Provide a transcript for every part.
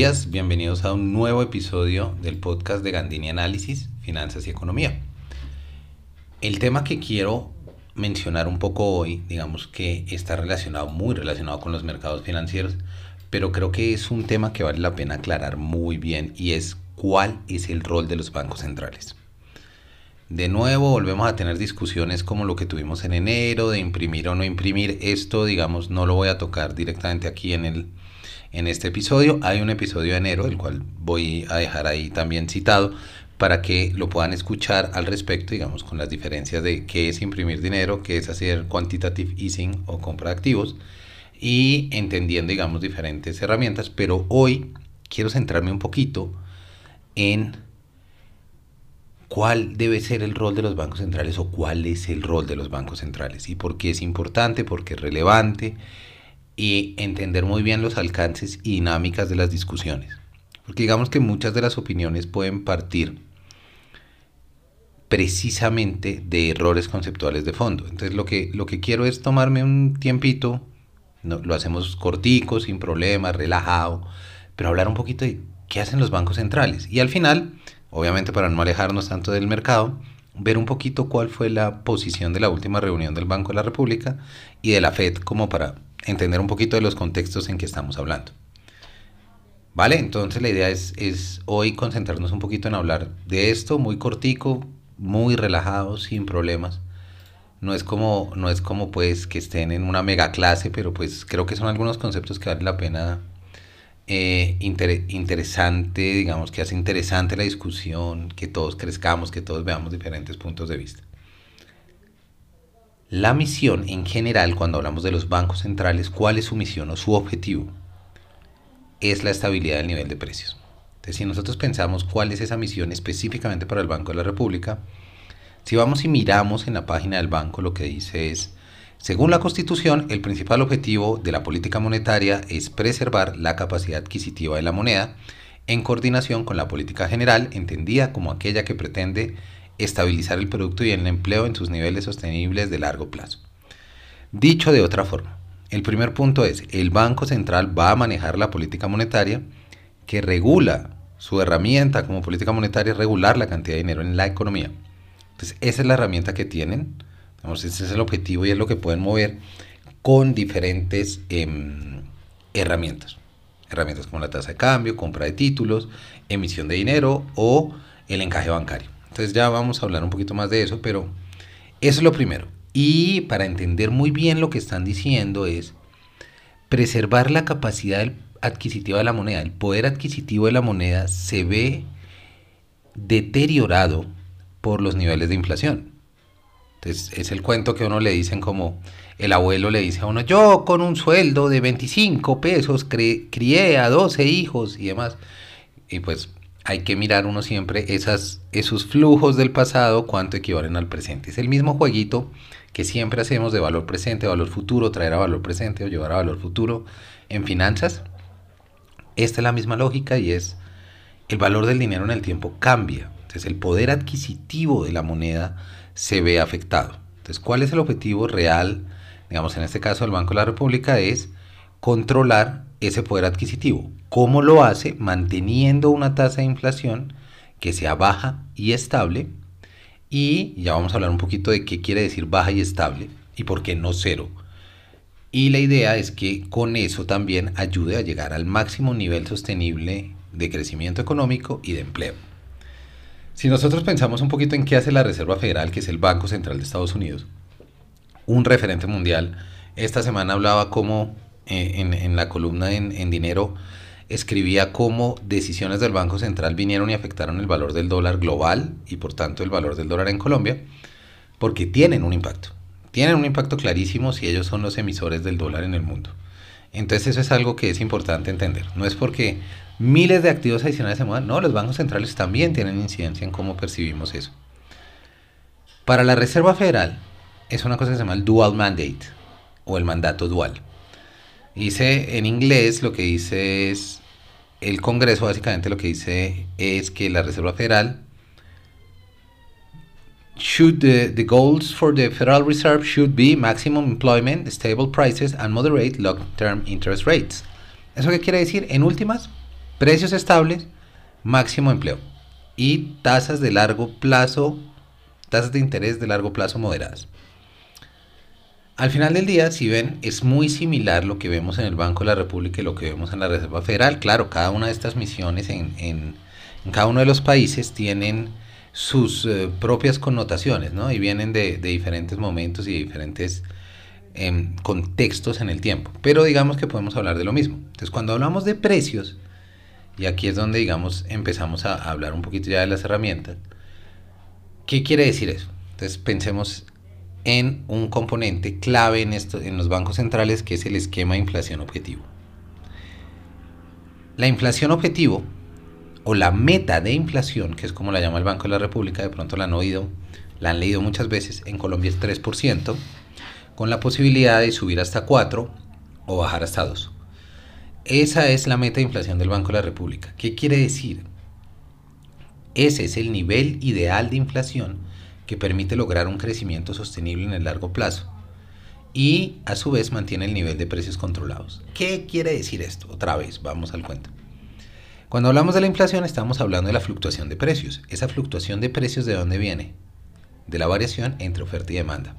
Días, bienvenidos a un nuevo episodio del podcast de Gandini Análisis, Finanzas y Economía. El tema que quiero mencionar un poco hoy, digamos que está relacionado, muy relacionado con los mercados financieros, pero creo que es un tema que vale la pena aclarar muy bien y es cuál es el rol de los bancos centrales. De nuevo volvemos a tener discusiones como lo que tuvimos en enero, de imprimir o no imprimir. Esto, digamos, no lo voy a tocar directamente aquí en el, en este episodio. Hay un episodio de enero, el cual voy a dejar ahí también citado, para que lo puedan escuchar al respecto, digamos, con las diferencias de qué es imprimir dinero, qué es hacer quantitative easing o compra de activos, y entendiendo, digamos, diferentes herramientas. Pero hoy quiero centrarme un poquito en cuál debe ser el rol de los bancos centrales o cuál es el rol de los bancos centrales y por qué es importante, por qué es relevante y entender muy bien los alcances y dinámicas de las discusiones. Porque digamos que muchas de las opiniones pueden partir precisamente de errores conceptuales de fondo. Entonces lo que, lo que quiero es tomarme un tiempito, no, lo hacemos cortico, sin problemas, relajado, pero hablar un poquito de qué hacen los bancos centrales. Y al final, obviamente para no alejarnos tanto del mercado, ver un poquito cuál fue la posición de la última reunión del Banco de la República y de la Fed como para entender un poquito de los contextos en que estamos hablando. ¿Vale? Entonces la idea es, es hoy concentrarnos un poquito en hablar de esto, muy cortico, muy relajado, sin problemas. No es como, no es como pues que estén en una mega clase, pero pues creo que son algunos conceptos que vale la pena eh, interesante, digamos, que hace interesante la discusión, que todos crezcamos, que todos veamos diferentes puntos de vista. La misión en general, cuando hablamos de los bancos centrales, ¿cuál es su misión o su objetivo? Es la estabilidad del nivel de precios. Entonces, si nosotros pensamos cuál es esa misión específicamente para el Banco de la República, si vamos y miramos en la página del banco, lo que dice es, según la Constitución, el principal objetivo de la política monetaria es preservar la capacidad adquisitiva de la moneda en coordinación con la política general, entendida como aquella que pretende estabilizar el producto y el empleo en sus niveles sostenibles de largo plazo. Dicho de otra forma, el primer punto es, el Banco Central va a manejar la política monetaria que regula su herramienta como política monetaria, regular la cantidad de dinero en la economía. Entonces, esa es la herramienta que tienen, ese es el objetivo y es lo que pueden mover con diferentes em, herramientas. Herramientas como la tasa de cambio, compra de títulos, emisión de dinero o el encaje bancario. Entonces ya vamos a hablar un poquito más de eso, pero eso es lo primero. Y para entender muy bien lo que están diciendo es preservar la capacidad adquisitiva de la moneda. El poder adquisitivo de la moneda se ve deteriorado por los niveles de inflación. Entonces es el cuento que uno le dicen como el abuelo le dice a uno, yo con un sueldo de 25 pesos crié a 12 hijos y demás. Y pues hay que mirar uno siempre esas, esos flujos del pasado, cuánto equivalen al presente. Es el mismo jueguito que siempre hacemos de valor presente, valor futuro, traer a valor presente o llevar a valor futuro en finanzas. Esta es la misma lógica y es el valor del dinero en el tiempo cambia. Entonces el poder adquisitivo de la moneda se ve afectado. Entonces, ¿cuál es el objetivo real? Digamos, en este caso del Banco de la República es controlar ese poder adquisitivo. ¿Cómo lo hace? Manteniendo una tasa de inflación que sea baja y estable. Y ya vamos a hablar un poquito de qué quiere decir baja y estable y por qué no cero. Y la idea es que con eso también ayude a llegar al máximo nivel sostenible de crecimiento económico y de empleo. Si nosotros pensamos un poquito en qué hace la Reserva Federal, que es el Banco Central de Estados Unidos, un referente mundial, esta semana hablaba cómo eh, en, la columna en, dinero escribía cómo decisiones del Banco Central vinieron y afectaron el valor del dólar global y por tanto el valor del dólar en Colombia, porque tienen un impacto. Tienen un impacto clarísimo si ellos son los emisores del dólar en el mundo. Entonces eso es algo que es importante entender. No es porque miles de activos adicionales se muevan, no, los bancos centrales también tienen incidencia en cómo percibimos eso. Para la Reserva Federal es una cosa que se llama el dual mandate o el mandato dual. Dice en inglés lo que dice es, el Congreso básicamente lo que dice es que la Reserva Federal should the, the goals for the Federal Reserve should be maximum employment, stable prices and moderate long-term interest rates. ¿Eso qué quiere decir? En últimas, precios estables, máximo empleo y tasas de largo plazo, tasas de interés de largo plazo moderadas. Al final del día, si ven, es muy similar lo que vemos en el Banco de la República y lo que vemos en la Reserva Federal. Claro, cada una de estas misiones en, en, cada uno de los países tienen sus eh, propias connotaciones, ¿no? Y vienen de, de diferentes momentos y de diferentes em, contextos en el tiempo. Pero digamos que podemos hablar de lo mismo. Entonces, cuando hablamos de precios, y aquí es donde, digamos, empezamos a hablar un poquito ya de las herramientas, ¿qué quiere decir eso? Entonces, pensemos en un componente clave en, esto, en los bancos centrales que es el esquema de inflación objetivo. La inflación objetivo o la meta de inflación, que es como la llama el Banco de la República, de pronto la han oído, la han leído muchas veces, en Colombia es 3%, con la posibilidad de subir hasta 4 o bajar hasta 2. Esa es la meta de inflación del Banco de la República. ¿Qué quiere decir? Ese es el nivel ideal de inflación que permite lograr un crecimiento sostenible en el largo plazo y a su vez mantiene el nivel de precios controlados. ¿Qué quiere decir esto? Otra vez, vamos al cuento. Cuando hablamos de la inflación estamos hablando de la fluctuación de precios. Esa fluctuación de precios de dónde viene? De la variación entre oferta y demanda.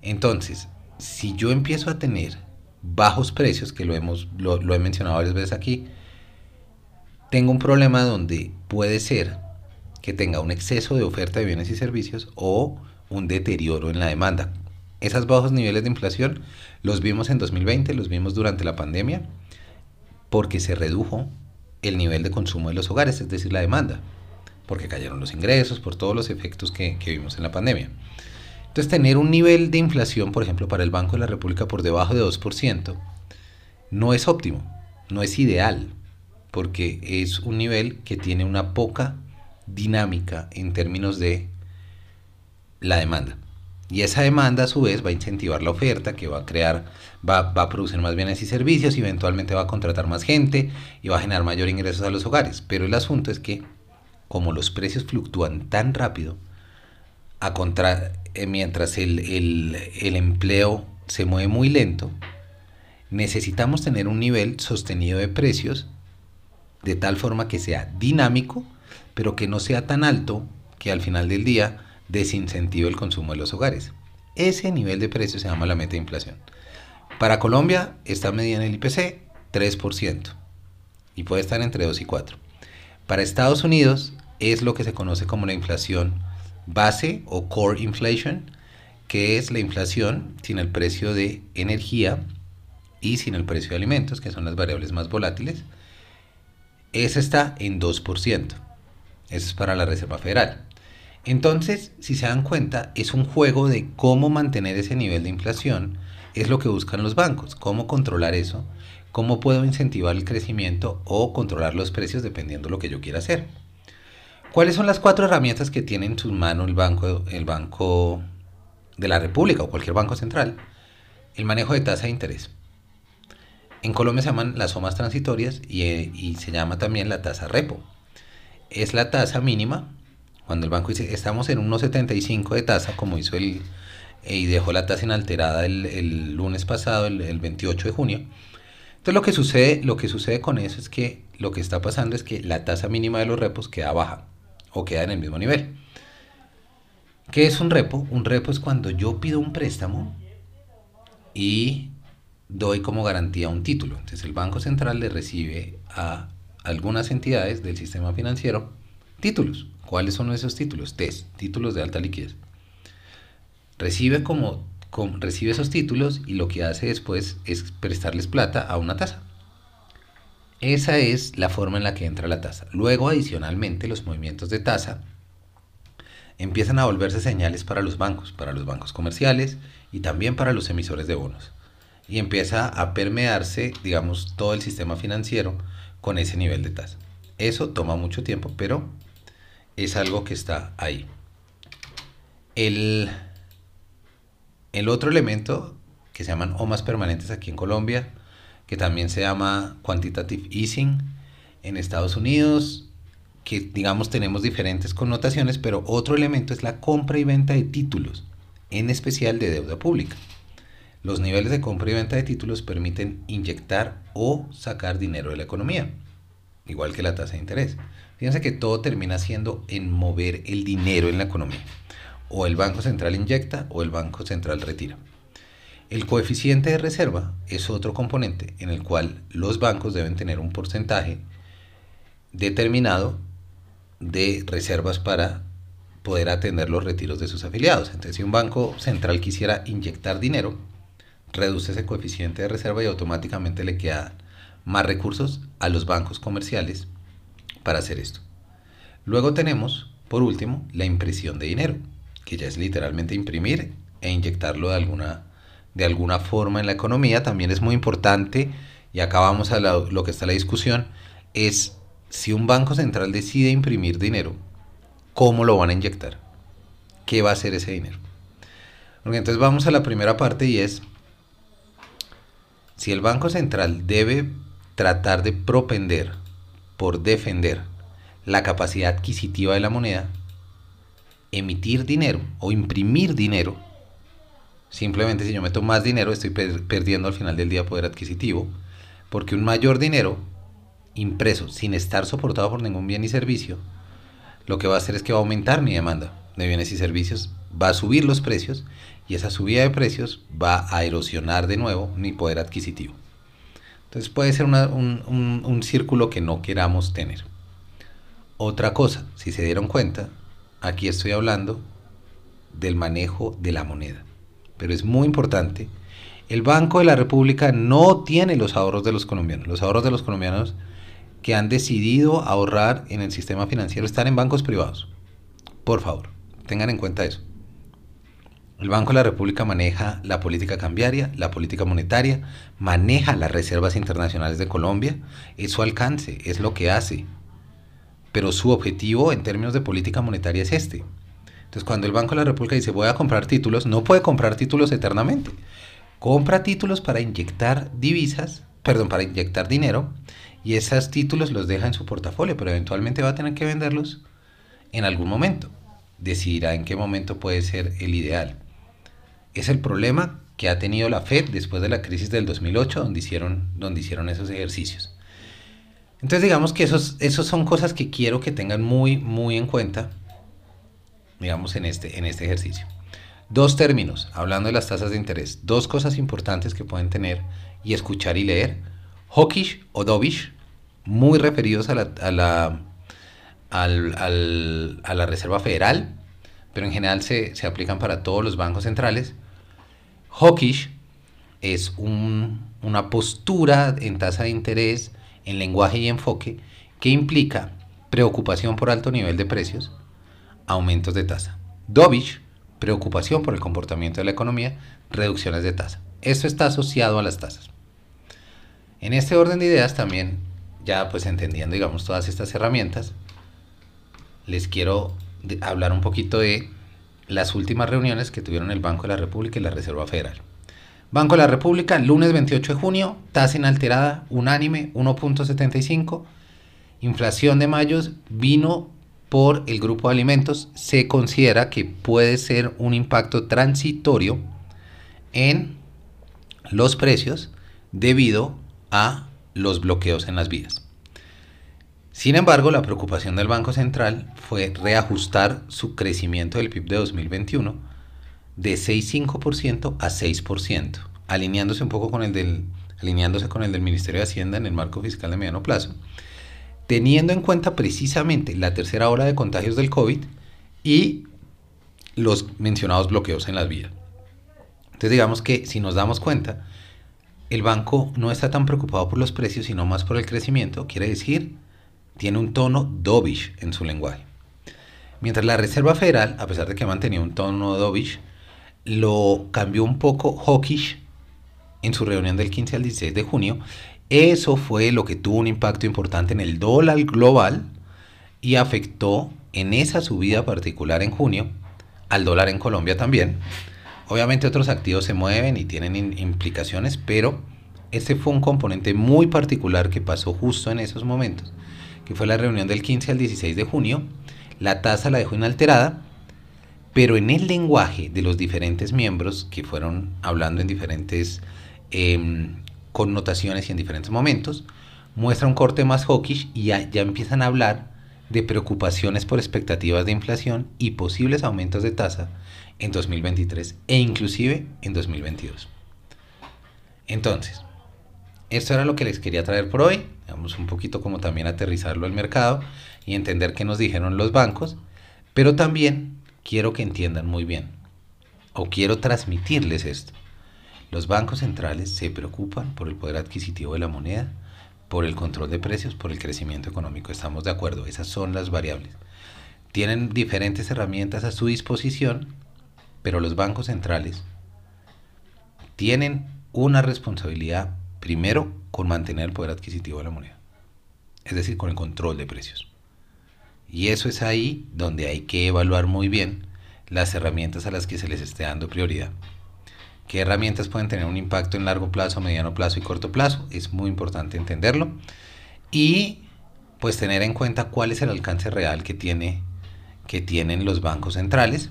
Entonces, si yo empiezo a tener bajos precios, que lo, hemos, lo, he mencionado varias veces aquí, tengo un problema donde puede ser que tenga un exceso de oferta de bienes y servicios o un deterioro en la demanda. Esos bajos niveles de inflación los vimos en 2020, los vimos durante la pandemia, porque se redujo el nivel de consumo de los hogares, es decir, la demanda, porque cayeron los ingresos, por todos los efectos que, vimos en la pandemia. Entonces, tener un nivel de inflación, por ejemplo, para el Banco de la República por debajo de 2%, no es óptimo, no es ideal, porque es un nivel que tiene una poca dinámica en términos de la demanda. Y esa demanda a su vez va a incentivar la oferta, que va a crear, va, va, a producir más bienes y servicios, y eventualmente va a contratar más gente y va a generar mayor ingresos a los hogares. Pero el asunto es que, como los precios fluctúan tan rápido, a contra, eh, mientras el, el, el empleo se mueve muy lento, necesitamos tener un nivel sostenido de precios de tal forma que sea dinámico pero que no sea tan alto que al final del día desincentive el consumo de los hogares. Ese nivel de precio se llama la meta de inflación. Para Colombia está medida en el IPC 3% y puede estar entre 2 y 4. Para Estados Unidos es lo que se conoce como la inflación base o core inflation, que es la inflación sin el precio de energía y sin el precio de alimentos, que son las variables más volátiles. Esa está en 2%. Eso es para la Reserva Federal. Entonces, si se dan cuenta, es un juego de cómo mantener ese nivel de inflación, es lo que buscan los bancos, cómo controlar eso, cómo puedo incentivar el crecimiento o controlar los precios dependiendo de lo que yo quiera hacer. ¿Cuáles son las cuatro herramientas que tiene en sus manos el banco, el banco de la República o cualquier banco central? El manejo de tasa de interés. En Colombia se llaman las somas transitorias y, y se llama también la tasa repo es la tasa mínima. Cuando el banco dice, estamos en 1,75 de tasa, como hizo el, y dejó la tasa inalterada el, el lunes pasado, el, el, 28 de junio. Entonces lo que, sucede, lo que sucede con eso es que lo que está pasando es que la tasa mínima de los repos queda baja o queda en el mismo nivel. ¿Qué es un repo? Un repo es cuando yo pido un préstamo y doy como garantía un título. Entonces el Banco Central le recibe a algunas entidades del sistema financiero títulos. ¿Cuáles son esos títulos? TES, títulos de alta liquidez. Recibe como, recibe esos títulos y lo que hace después es prestarles plata a una tasa. Esa es la forma en la que entra la tasa. Luego, adicionalmente, los movimientos de tasa empiezan a volverse señales para los bancos, para los bancos comerciales y también para los emisores de bonos. Y empieza a permearse, digamos, todo el sistema financiero con ese nivel de tasa. Eso toma mucho tiempo, pero es algo que está ahí. El, el otro elemento que se llaman OMAS permanentes aquí en Colombia, que también se llama quantitative easing en Estados Unidos, que digamos tenemos diferentes connotaciones, pero otro elemento es la compra y venta de títulos, en especial de deuda pública. Los niveles de compra y venta de títulos permiten inyectar o sacar dinero de la economía. igual que la tasa de interés. Fíjense que todo termina siendo en mover el dinero en la economía. O el Banco Central inyecta o el Banco Central retira. El coeficiente de reserva es otro componente en el cual los bancos deben tener un porcentaje determinado de reservas para poder atender los retiros de sus afiliados. Entonces, si un banco central quisiera inyectar dinero, reduce ese coeficiente de reserva y automáticamente le quedan más recursos a los bancos comerciales para hacer esto. Luego tenemos, por último, la impresión de dinero, que ya es literalmente imprimir e inyectarlo de alguna, de alguna forma en la economía. También es muy importante, y acá vamos a lo que está la discusión, es si un banco central decide imprimir dinero, ¿cómo lo van a inyectar? ¿Qué va a hacer ese dinero? Entonces vamos a la primera parte y es, si el Banco Central debe tratar de propender por defender la capacidad adquisitiva de la moneda, emitir dinero o imprimir dinero, simplemente si yo meto más dinero estoy perdiendo al final del día poder adquisitivo, porque un mayor dinero impreso sin estar soportado por ningún bien y servicio, lo que va a hacer es que va a aumentar mi demanda de bienes y servicios, va a subir los precios y esa subida de precios va a erosionar de nuevo mi poder adquisitivo. Entonces puede ser un, un círculo que no queramos tener. Otra cosa, si se dieron cuenta, aquí estoy hablando del manejo de la moneda. Pero es muy importante, el Banco de la República no tiene los ahorros de los colombianos. Los ahorros de los colombianos que han decidido ahorrar en el sistema financiero están en bancos privados. Por favor, tengan en cuenta eso. El Banco de la República maneja la política cambiaria, la política monetaria, maneja las reservas internacionales de Colombia, es su alcance, es lo que hace. Pero su objetivo en términos de política monetaria es este. Entonces cuando el Banco de la República dice voy a comprar títulos, no puede comprar títulos eternamente. Compra títulos para inyectar divisas, perdón, para inyectar dinero y esos títulos los deja en su portafolio, pero eventualmente va a tener que venderlos en algún momento. Decidirá en qué momento puede ser el ideal. Es el problema que ha tenido la Fed después de la crisis del 2008, donde hicieron, donde hicieron esos ejercicios. Entonces digamos que esos, esos son cosas que quiero que tengan muy, muy en cuenta, digamos, en este, en este ejercicio. Dos términos, hablando de las tasas de interés, dos cosas importantes que pueden tener y escuchar y leer hawkish o dovish, muy referidos a la, a la, a la Reserva Federal, pero en general se, aplican para todos los bancos centrales. Hawkish es una postura en tasa de interés, en lenguaje y enfoque, que implica preocupación por alto nivel de precios, aumentos de tasa. Dovish, preocupación por el comportamiento de la economía, reducciones de tasa. Esto está asociado a las tasas. En este orden de ideas también, ya pues entendiendo digamos todas estas herramientas, les quiero hablar un poquito de las últimas reuniones que tuvieron el Banco de la República y la Reserva Federal. Banco de la República, lunes 28 de junio, tasa inalterada, unánime, 1.75. Inflación de mayo vino por el grupo de alimentos. Se considera que puede ser un impacto transitorio en los precios debido a los bloqueos en las vías. Sin embargo, la preocupación del Banco Central fue reajustar su crecimiento del PIB de 2021 de 6,5% a 6%, alineándose un poco con el del alineándose con el del Ministerio de Hacienda en el marco fiscal de mediano plazo, teniendo en cuenta precisamente la tercera ola de contagios del COVID y los mencionados bloqueos en las vías. Entonces digamos que si nos damos cuenta, el banco no está tan preocupado por los precios, sino más por el crecimiento, quiere decir, tiene un tono dovish en su lenguaje. Mientras la Reserva Federal, a pesar de que mantenía un tono dovish, lo cambió un poco hawkish en su reunión del 15 al 16 de junio. Eso fue lo que tuvo un impacto importante en el dólar global y afectó en esa subida particular en junio al dólar en Colombia también Obviamente otros activos se mueven y tienen implicaciones, pero este fue un componente muy particular que pasó justo en esos momentos, que fue la reunión del 15 al 16 de junio. La tasa la dejó inalterada, pero en el lenguaje de los diferentes miembros que fueron hablando en diferentes em, connotaciones y en diferentes momentos, muestra un corte más hawkish y ya, ya empiezan a hablar de preocupaciones por expectativas de inflación y posibles aumentos de tasa en 2023 e inclusive en 2022. Entonces, esto era lo que les quería traer por hoy. Un poquito como también aterrizarlo al mercado y entender qué nos dijeron los bancos, pero también quiero que entiendan muy bien, o quiero transmitirles esto. Los bancos centrales se preocupan por el poder adquisitivo de la moneda, por el control de precios, por el crecimiento económico. Estamos de acuerdo, esas son las variables. Tienen diferentes herramientas a su disposición, pero los bancos centrales tienen una responsabilidad primero con mantener el poder adquisitivo de la moneda, es decir, con el control de precios. Y eso es ahí donde hay que evaluar muy bien las herramientas a las que se les esté dando prioridad. ¿Qué herramientas pueden tener un impacto en largo plazo, mediano plazo y corto plazo? Es muy importante entenderlo. Y pues tener en cuenta cuál es el alcance real que, tiene, que tienen los bancos centrales.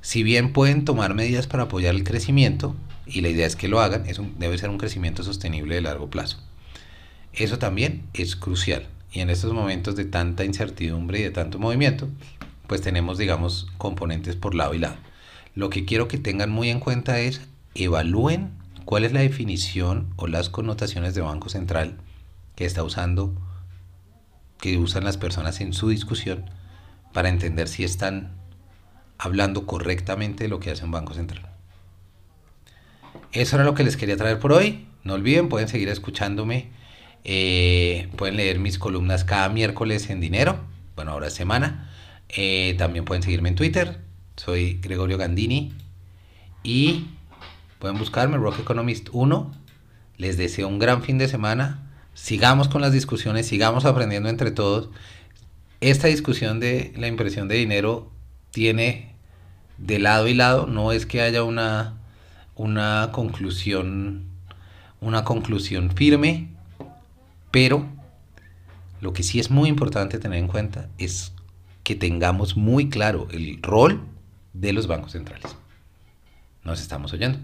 Si bien pueden tomar medidas para apoyar el crecimiento, y la idea es que lo hagan, es debe ser un crecimiento sostenible de largo plazo. Eso también es crucial. Y en estos momentos de tanta incertidumbre y de tanto movimiento, pues tenemos, digamos, componentes por lado y lado. Lo que quiero que tengan muy en cuenta es evalúen cuál es la definición o las connotaciones de Banco Central que está usando, que usan las personas en su discusión para entender si están hablando correctamente de lo que hace un Banco Central. Eso era lo que les quería traer por hoy. No olviden, pueden seguir escuchándome. Eh, pueden leer mis columnas cada miércoles en dinero. Bueno, ahora es semana. Eh, también pueden seguirme en Twitter. Soy Gregorio Gandini. Y pueden buscarme Rock Economist 1. Les deseo un gran fin de semana. Sigamos con las discusiones, sigamos aprendiendo entre todos. Esta discusión de la impresión de dinero tiene de lado y lado. No es que haya una una conclusión, una conclusión firme, pero lo que sí es muy importante tener en cuenta es que tengamos muy claro el rol de los bancos centrales. Nos estamos oyendo.